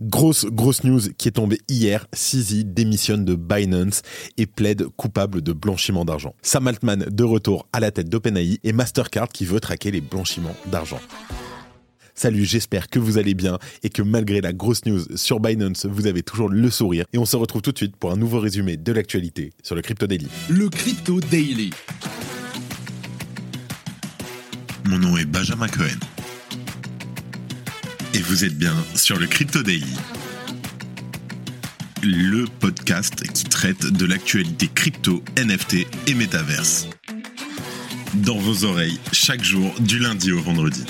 Grosse, grosse news qui est tombée hier. CZ démissionne de Binance et plaide coupable de blanchiment d'argent. Sam Altman de retour à la tête d'OpenAI et Mastercard qui veut traquer les blanchiments d'argent. Salut, j'espère que vous allez bien et que malgré la grosse news sur Binance, vous avez toujours le sourire. Et on se retrouve tout de suite pour un nouveau résumé de l'actualité sur le Crypto Daily. Le Crypto Daily. Mon nom est Benjamin Cohen. Et vous êtes bien sur le Crypto Daily. Le podcast qui traite de l'actualité crypto, NFT et métaverse. Dans vos oreilles, chaque jour, du lundi au vendredi.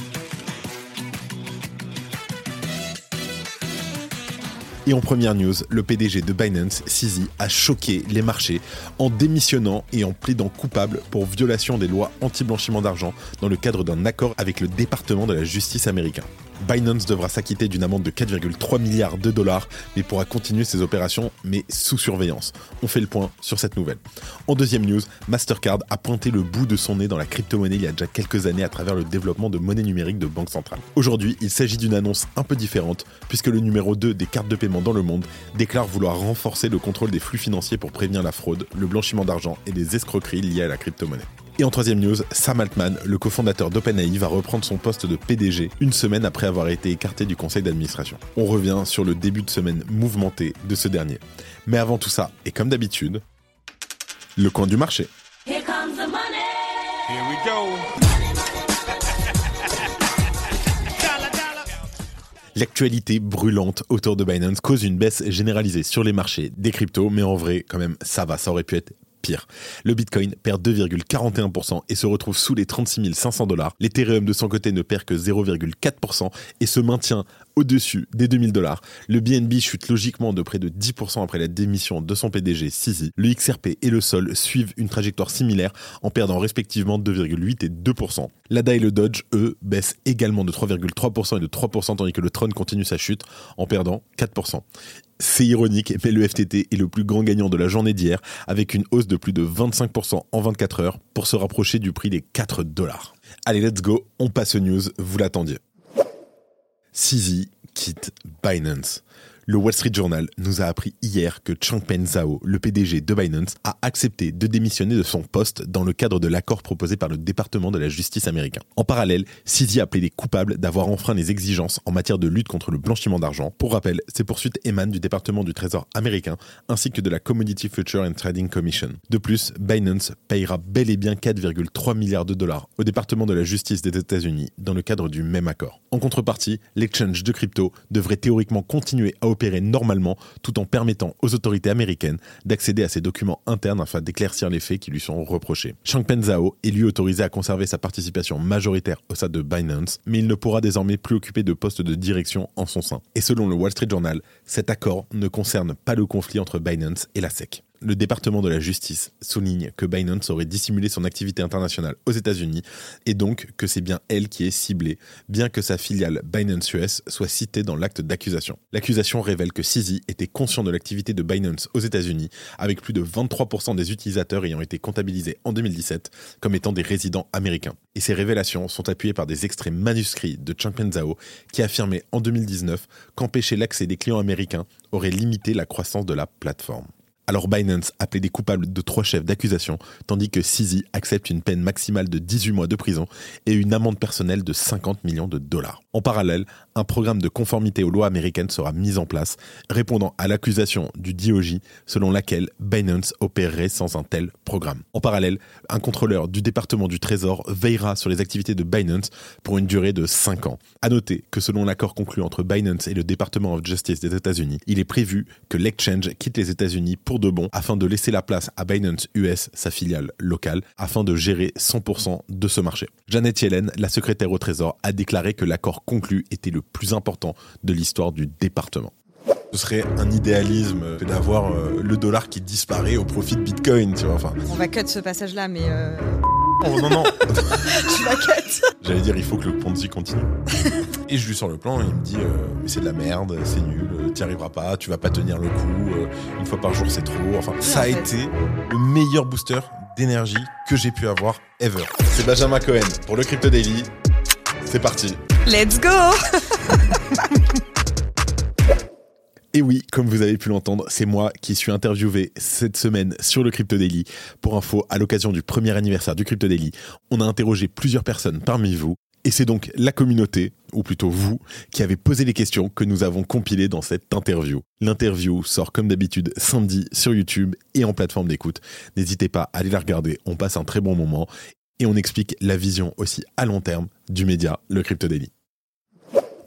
Et en première news, le PDG de Binance, CZ, a choqué les marchés en démissionnant et en plaidant coupable pour violation des lois anti-blanchiment d'argent dans le cadre d'un accord avec le département de la justice américain. Binance devra s'acquitter d'une amende de 4,3 milliards de dollars, mais pourra continuer ses opérations, mais sous surveillance. On fait le point sur cette nouvelle. En deuxième news, Mastercard a pointé le bout de son nez dans la crypto-monnaie il y a déjà quelques années à travers le développement de monnaie numérique de banque centrale. Aujourd'hui, il s'agit d'une annonce un peu différente, puisque le numéro 2 des cartes de paiement dans le monde déclare vouloir renforcer le contrôle des flux financiers pour prévenir la fraude, le blanchiment d'argent et les escroqueries liées à la crypto-monnaie. Et en troisième news, Sam Altman, le cofondateur d'OpenAI, va reprendre son poste de PDG une semaine après avoir été écarté du conseil d'administration. On revient sur le début de semaine mouvementé de ce dernier. Mais avant tout ça, et comme d'habitude, le coin du marché. Here comes the money. Here we go. L'actualité brûlante autour de Binance cause une baisse généralisée sur les marchés des cryptos, mais en vrai, quand même, ça va, ça aurait pu être pire. Le Bitcoin perd 2,41% et se retrouve sous les 36 500 dollars. L'Ethereum de son côté ne perd que 0,4% et se maintient au-dessus des 2000 dollars. Le BNB chute logiquement de près de 10% après la démission de son PDG Sisi. Le XRP et le Sol suivent une trajectoire similaire en perdant respectivement 2,8 et 2%. L'ADA et le Dodge, eux, baissent également de 3,3% et de 3% tandis que le Tron continue sa chute en perdant 4%. C'est ironique, mais le FTT est le plus grand gagnant de la journée d'hier, avec une hausse de plus de 25% en 24 heures pour se rapprocher du prix des 4 dollars. Allez, let's go, on passe aux news, vous l'attendiez. CZ quitte Binance. Le Wall Street Journal nous a appris hier que Changpeng Zhao, le PDG de Binance, a accepté de démissionner de son poste dans le cadre de l'accord proposé par le département de la justice américain. En parallèle, CZ a plaidé coupable d'avoir enfreint les exigences en matière de lutte contre le blanchiment d'argent. Pour rappel, ces poursuites émanent du département du Trésor américain ainsi que de la Commodity Future and Trading Commission. De plus, Binance payera bel et bien 4,3 milliards de dollars au département de la justice des États-Unis dans le cadre du même accord. En contrepartie, l'exchange de crypto devrait théoriquement continuer à opérer normalement tout en permettant aux autorités américaines d'accéder à ses documents internes afin d'éclaircir les faits qui lui sont reprochés. Changpeng Zhao est lui autorisé à conserver sa participation majoritaire au sein de Binance, mais il ne pourra désormais plus occuper de poste de direction en son sein. Et selon le Wall Street Journal, cet accord ne concerne pas le conflit entre Binance et la SEC le département de la justice souligne que Binance aurait dissimulé son activité internationale aux États-Unis et donc que c'est bien elle qui est ciblée, bien que sa filiale Binance US soit citée dans l'acte d'accusation. L'accusation révèle que CZ était conscient de l'activité de Binance aux États-Unis, avec plus de 23% des utilisateurs ayant été comptabilisés en 2017 comme étant des résidents américains. Et ces révélations sont appuyées par des extraits manuscrits de Changpeng Zhao qui affirmait en 2019 qu'empêcher l'accès des clients américains aurait limité la croissance de la plateforme. Alors Binance a plaidé coupable de trois chefs d'accusation, tandis que CZ accepte une peine maximale de 18 mois de prison et une amende personnelle de 50 millions de dollars. En parallèle, un programme de conformité aux lois américaines sera mis en place, répondant à l'accusation du DOJ selon laquelle Binance opérerait sans un tel programme. En parallèle, un contrôleur du département du Trésor veillera sur les activités de Binance pour une durée de 5 ans. À noter que selon l'accord conclu entre Binance et le Department of Justice des États-Unis, il est prévu que l'exchange quitte les États-Unis pour de bon afin de laisser la place à Binance US, sa filiale locale, afin de gérer 100% de ce marché. Janet Yellen, la secrétaire au Trésor, a déclaré que l'accord conclu était le plus important de l'histoire du département. Ce serait un idéalisme d'avoir euh, le dollar qui disparaît au profit de Bitcoin, tu vois. On va cut ce passage-là, mais euh, oh non, non. tu la cut. J'allais dire, il faut que le Ponzi continue. Et je lui sors le plan, et il me dit, euh, mais c'est de la merde, c'est nul, euh, t'y arriveras pas, tu vas pas tenir le coup, euh, une fois par jour c'est trop. Enfin, ça a fait. été le meilleur booster d'énergie que j'ai pu avoir ever. C'est Benjamin Cohen pour le Crypto Daily. C'est parti. Let's go Et oui, comme vous avez pu l'entendre, c'est moi qui suis interviewé cette semaine sur le Crypto Daily. Pour info, à l'occasion du premier anniversaire du Crypto Daily, on a interrogé plusieurs personnes parmi vous. Et c'est donc la communauté, ou plutôt vous, qui avez posé les questions que nous avons compilées dans cette interview. L'interview sort comme d'habitude samedi sur YouTube et en plateforme d'écoute. N'hésitez pas à aller la regarder, on passe un très bon moment et on explique la vision aussi à long terme du média, le Crypto Daily.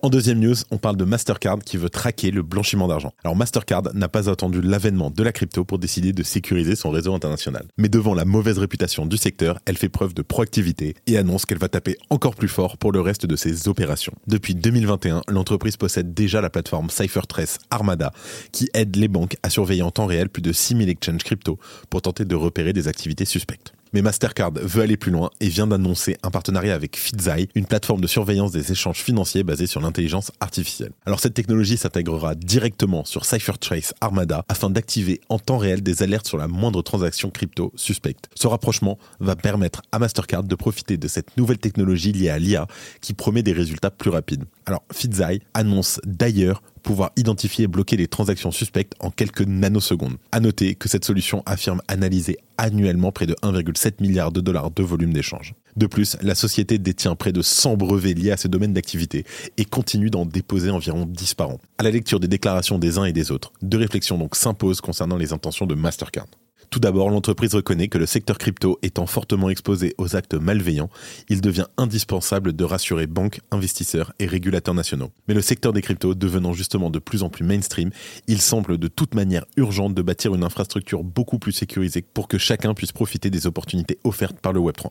En deuxième news, on parle de Mastercard qui veut traquer le blanchiment d'argent. Alors Mastercard n'a pas attendu l'avènement de la crypto pour décider de sécuriser son réseau international. Mais devant la mauvaise réputation du secteur, elle fait preuve de proactivité et annonce qu'elle va taper encore plus fort pour le reste de ses opérations. Depuis 2021, l'entreprise possède déjà la plateforme CipherTrace Armada qui aide les banques à surveiller en temps réel plus de 6000 exchanges crypto pour tenter de repérer des activités suspectes. Mais Mastercard veut aller plus loin et vient d'annoncer un partenariat avec Fitzai, une plateforme de surveillance des échanges financiers basée sur l'intelligence artificielle. Alors cette technologie s'intégrera directement sur CipherTrace Armada afin d'activer en temps réel des alertes sur la moindre transaction crypto suspecte. Ce rapprochement va permettre à Mastercard de profiter de cette nouvelle technologie liée à l'IA qui promet des résultats plus rapides. Alors Fitzai annonce d'ailleurs pouvoir identifier et bloquer les transactions suspectes en quelques nanosecondes. À noter que cette solution affirme analyser annuellement près de 1,7 milliard de dollars de volume d'échange. De plus, la société détient près de 100 brevets liés à ce domaine d'activité et continue d'en déposer environ 10 par an. À la lecture des déclarations des uns et des autres, deux réflexions donc s'imposent concernant les intentions de Mastercard. Tout d'abord, l'entreprise reconnaît que le secteur crypto étant fortement exposé aux actes malveillants, il devient indispensable de rassurer banques, investisseurs et régulateurs nationaux. Mais le secteur des cryptos devenant justement de plus en plus mainstream, il semble de toute manière urgent de bâtir une infrastructure beaucoup plus sécurisée pour que chacun puisse profiter des opportunités offertes par le Web3.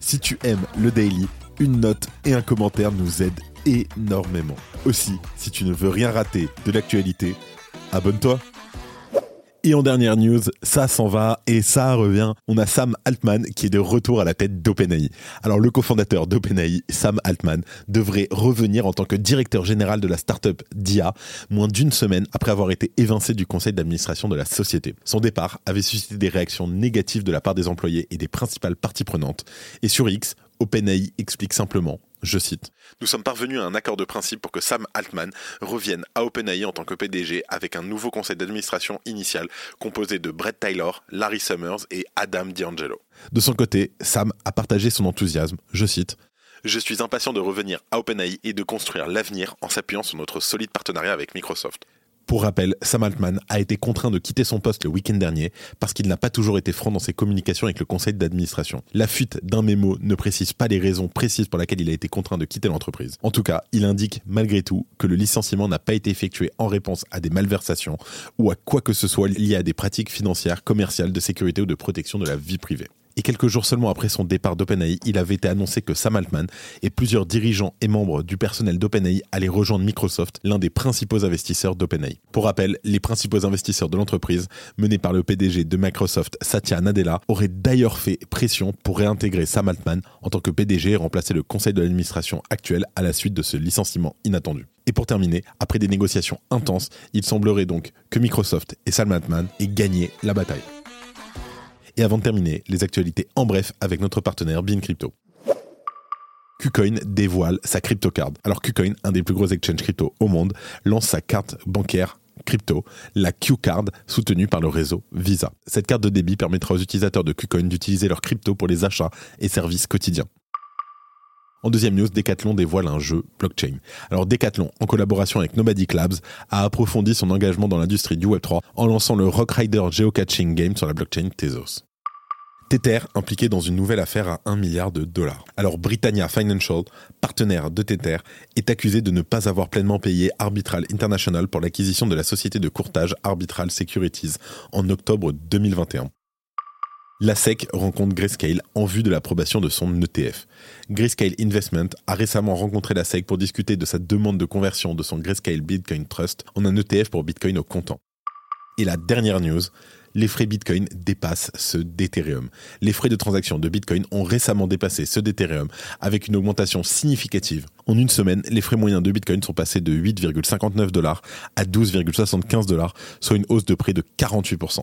Si tu aimes le daily, une note et un commentaire nous aident énormément. Aussi, si tu ne veux rien rater de l'actualité, abonne-toi. Et en dernière news, ça s'en va et ça revient. On a Sam Altman qui est de retour à la tête d'OpenAI. Alors le cofondateur d'OpenAI, Sam Altman, devrait revenir en tant que directeur général de la startup DIA, moins d'une semaine après avoir été évincé du conseil d'administration de la société. Son départ avait suscité des réactions négatives de la part des employés et des principales parties prenantes. Et sur X, OpenAI explique simplement je cite, Nous sommes parvenus à un accord de principe pour que Sam Altman revienne à OpenAI en tant que PDG avec un nouveau conseil d'administration initial composé de Brett Taylor, Larry Summers et Adam D'Angelo. De son côté, Sam a partagé son enthousiasme, je cite, je suis impatient de revenir à OpenAI et de construire l'avenir en s'appuyant sur notre solide partenariat avec Microsoft. Pour rappel, Sam Altman a été contraint de quitter son poste le week-end dernier parce qu'il n'a pas toujours été franc dans ses communications avec le conseil d'administration. La fuite d'un mémo ne précise pas les raisons précises pour lesquelles il a été contraint de quitter l'entreprise. En tout cas, il indique malgré tout que le licenciement n'a pas été effectué en réponse à des malversations ou à quoi que ce soit lié à des pratiques financières, commerciales, de sécurité ou de protection de la vie privée. Et quelques jours seulement après son départ d'OpenAI, il avait été annoncé que Sam Altman et plusieurs dirigeants et membres du personnel d'OpenAI allaient rejoindre Microsoft, l'un des principaux investisseurs d'OpenAI. Pour rappel, les principaux investisseurs de l'entreprise, menés par le PDG de Microsoft, Satya Nadella, auraient d'ailleurs fait pression pour réintégrer Sam Altman en tant que PDG et remplacer le conseil de l'administration actuel à la suite de ce licenciement inattendu. Et pour terminer, après des négociations intenses, il semblerait donc que Microsoft et Sam Altman aient gagné la bataille. Et avant de terminer, les actualités en bref avec notre partenaire Bean Crypto. KuCoin dévoile sa crypto-card. Alors KuCoin, un des plus gros exchanges crypto au monde, lance sa carte bancaire crypto, la Q-Card, soutenue par le réseau Visa. Cette carte de débit permettra aux utilisateurs de KuCoin d'utiliser leur crypto pour les achats et services quotidiens. En deuxième news, Decathlon dévoile un jeu blockchain. Alors Decathlon, en collaboration avec Nomadic Labs, a approfondi son engagement dans l'industrie du Web3 en lançant le Rock Rider Geocaching Game sur la blockchain Tezos. Tether, impliqué dans une nouvelle affaire à 1 milliard de dollars. Alors Britannia Financial, partenaire de Tether, est accusé de ne pas avoir pleinement payé Arbitral International pour l'acquisition de la société de courtage Arbitral Securities en octobre 2021 la SEC rencontre Grayscale en vue de l'approbation de son ETF. Grayscale Investment a récemment rencontré la SEC pour discuter de sa demande de conversion de son Grayscale Bitcoin Trust en un ETF pour Bitcoin au comptant. Et la dernière news, les frais Bitcoin dépassent ceux d'Ethereum. Les frais de transaction de Bitcoin ont récemment dépassé ceux d'Ethereum avec une augmentation significative. En une semaine, les frais moyens de Bitcoin sont passés de 8,59 dollars à 12,75 dollars, soit une hausse de près de 48%.